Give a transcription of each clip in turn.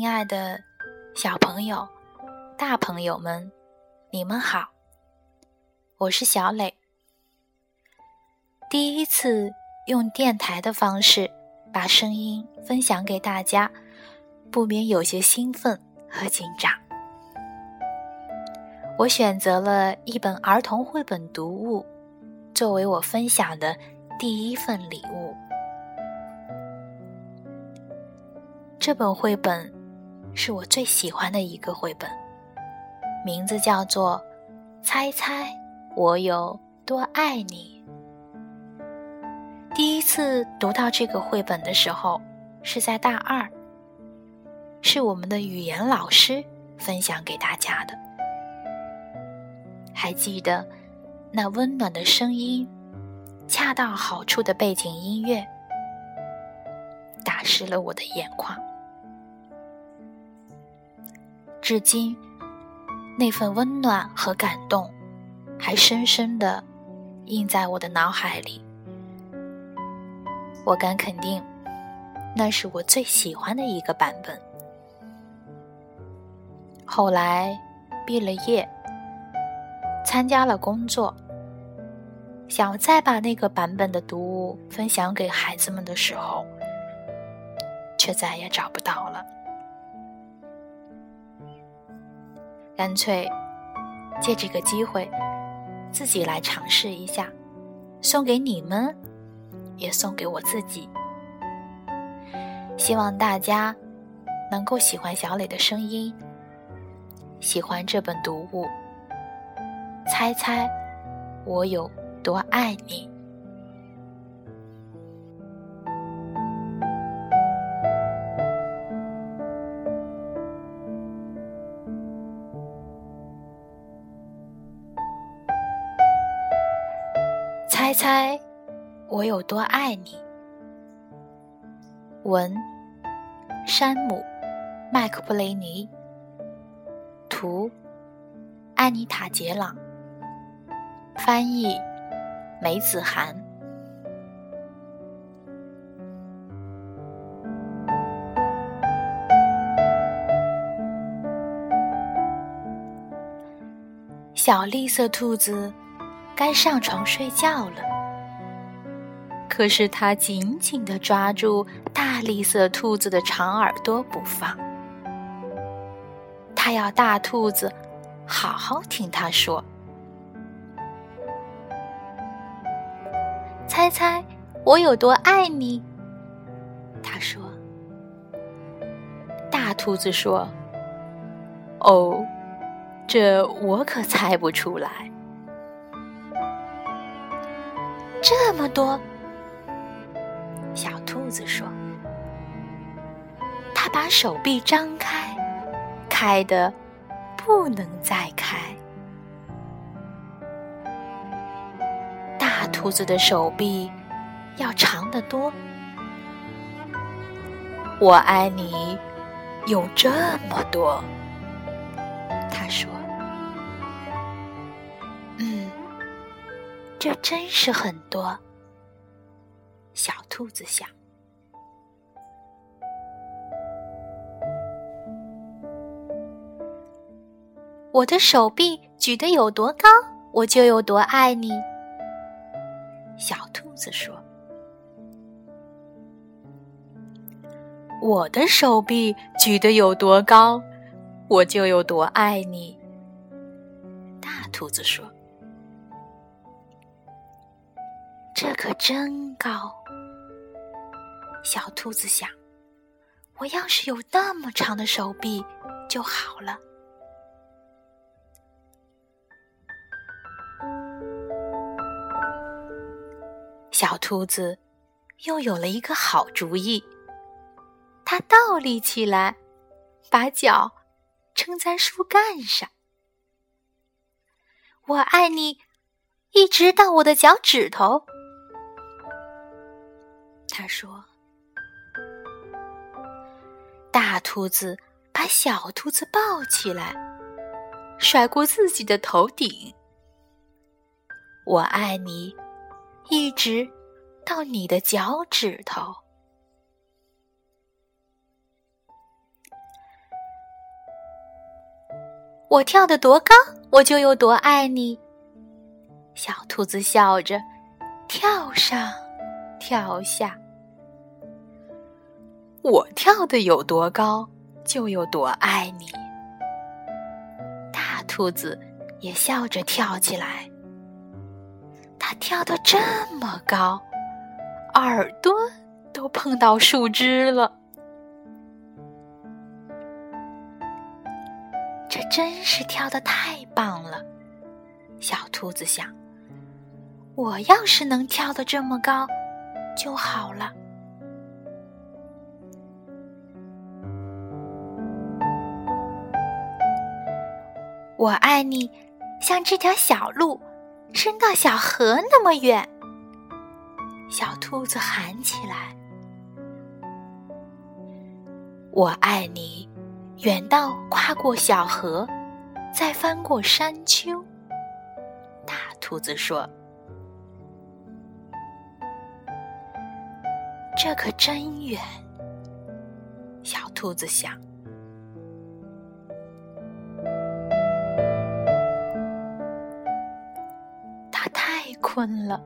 亲爱的小朋友、大朋友们，你们好！我是小磊。第一次用电台的方式把声音分享给大家，不免有些兴奋和紧张。我选择了一本儿童绘本读物，作为我分享的第一份礼物。这本绘本是我最喜欢的一个绘本，名字叫做《猜猜我有多爱你》。第一次读到这个绘本的时候，是在大二，是我们的语言老师分享给大家的。还记得那温暖的声音，恰到好处的背景音乐，打湿了我的眼眶。至今，那份温暖和感动，还深深的印在我的脑海里。我敢肯定，那是我最喜欢的一个版本。后来毕了业，参加了工作，想再把那个版本的读物分享给孩子们的时候，却再也找不到了。干脆借这个机会，自己来尝试一下，送给你们，也送给我自己。希望大家能够喜欢小磊的声音，喜欢这本读物。猜猜我有多爱你？猜猜我有多爱你？文：山姆·麦克布雷尼，图：安妮塔·杰朗，翻译：梅子涵。小绿色兔子。该上床睡觉了，可是他紧紧地抓住大栗色兔子的长耳朵不放。他要大兔子好好听他说：“猜猜我有多爱你？”他说。大兔子说：“哦，这我可猜不出来。”这么多，小兔子说：“它把手臂张开，开的不能再开。”大兔子的手臂要长得多。我爱你有这么多，他说。这真是很多，小兔子想。我的手臂举得有多高，我就有多爱你。小兔子说：“我的手臂举得有多高，我就有多爱你。”大兔子说。这可真高，小兔子想：“我要是有那么长的手臂就好了。”小兔子又有了一个好主意，它倒立起来，把脚撑在树干上。我爱你，一直到我的脚趾头。说：“大兔子把小兔子抱起来，甩过自己的头顶。我爱你，一直到你的脚趾头。”我跳得多高，我就有多爱你。小兔子笑着，跳上，跳下。我跳的有多高，就有多爱你。大兔子也笑着跳起来，它跳得这么高，耳朵都碰到树枝了。这真是跳的太棒了，小兔子想。我要是能跳得这么高，就好了。我爱你，像这条小路伸到小河那么远。小兔子喊起来：“我爱你。”远到跨过小河，再翻过山丘。大兔子说：“这可真远。”小兔子想：“困了，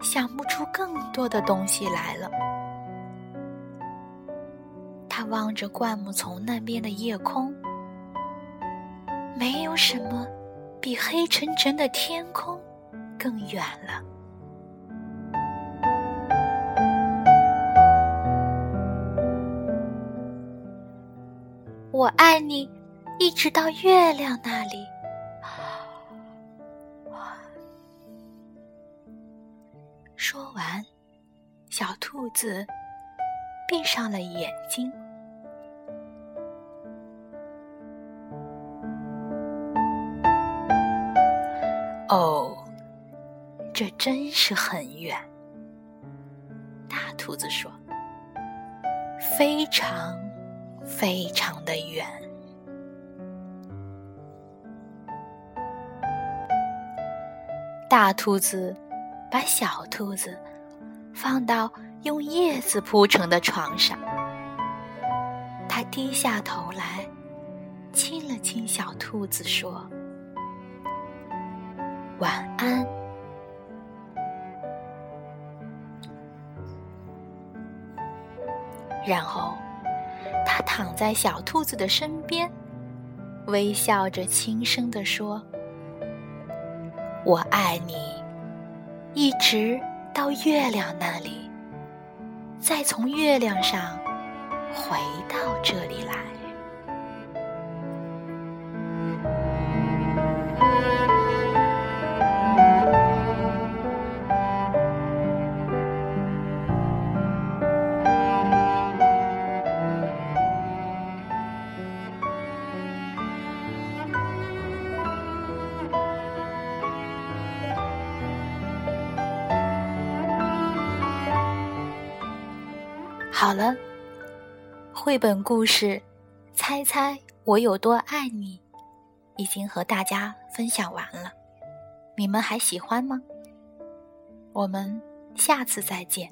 想不出更多的东西来了。”他望着灌木丛那边的夜空，没有什么比黑沉沉的天空更远了。我爱你，一直到月亮那里。说完，小兔子闭上了眼睛。哦，这真是很远。大兔子说：“非常非常的远。”大兔子把小兔子放到用叶子铺成的床上，他低下头来亲了亲小兔子，说。晚安。然后，他躺在小兔子的身边，微笑着轻声地说：“我爱你，一直到月亮那里，再从月亮上回到这里来。”好了，绘本故事《猜猜我有多爱你》已经和大家分享完了，你们还喜欢吗？我们下次再见。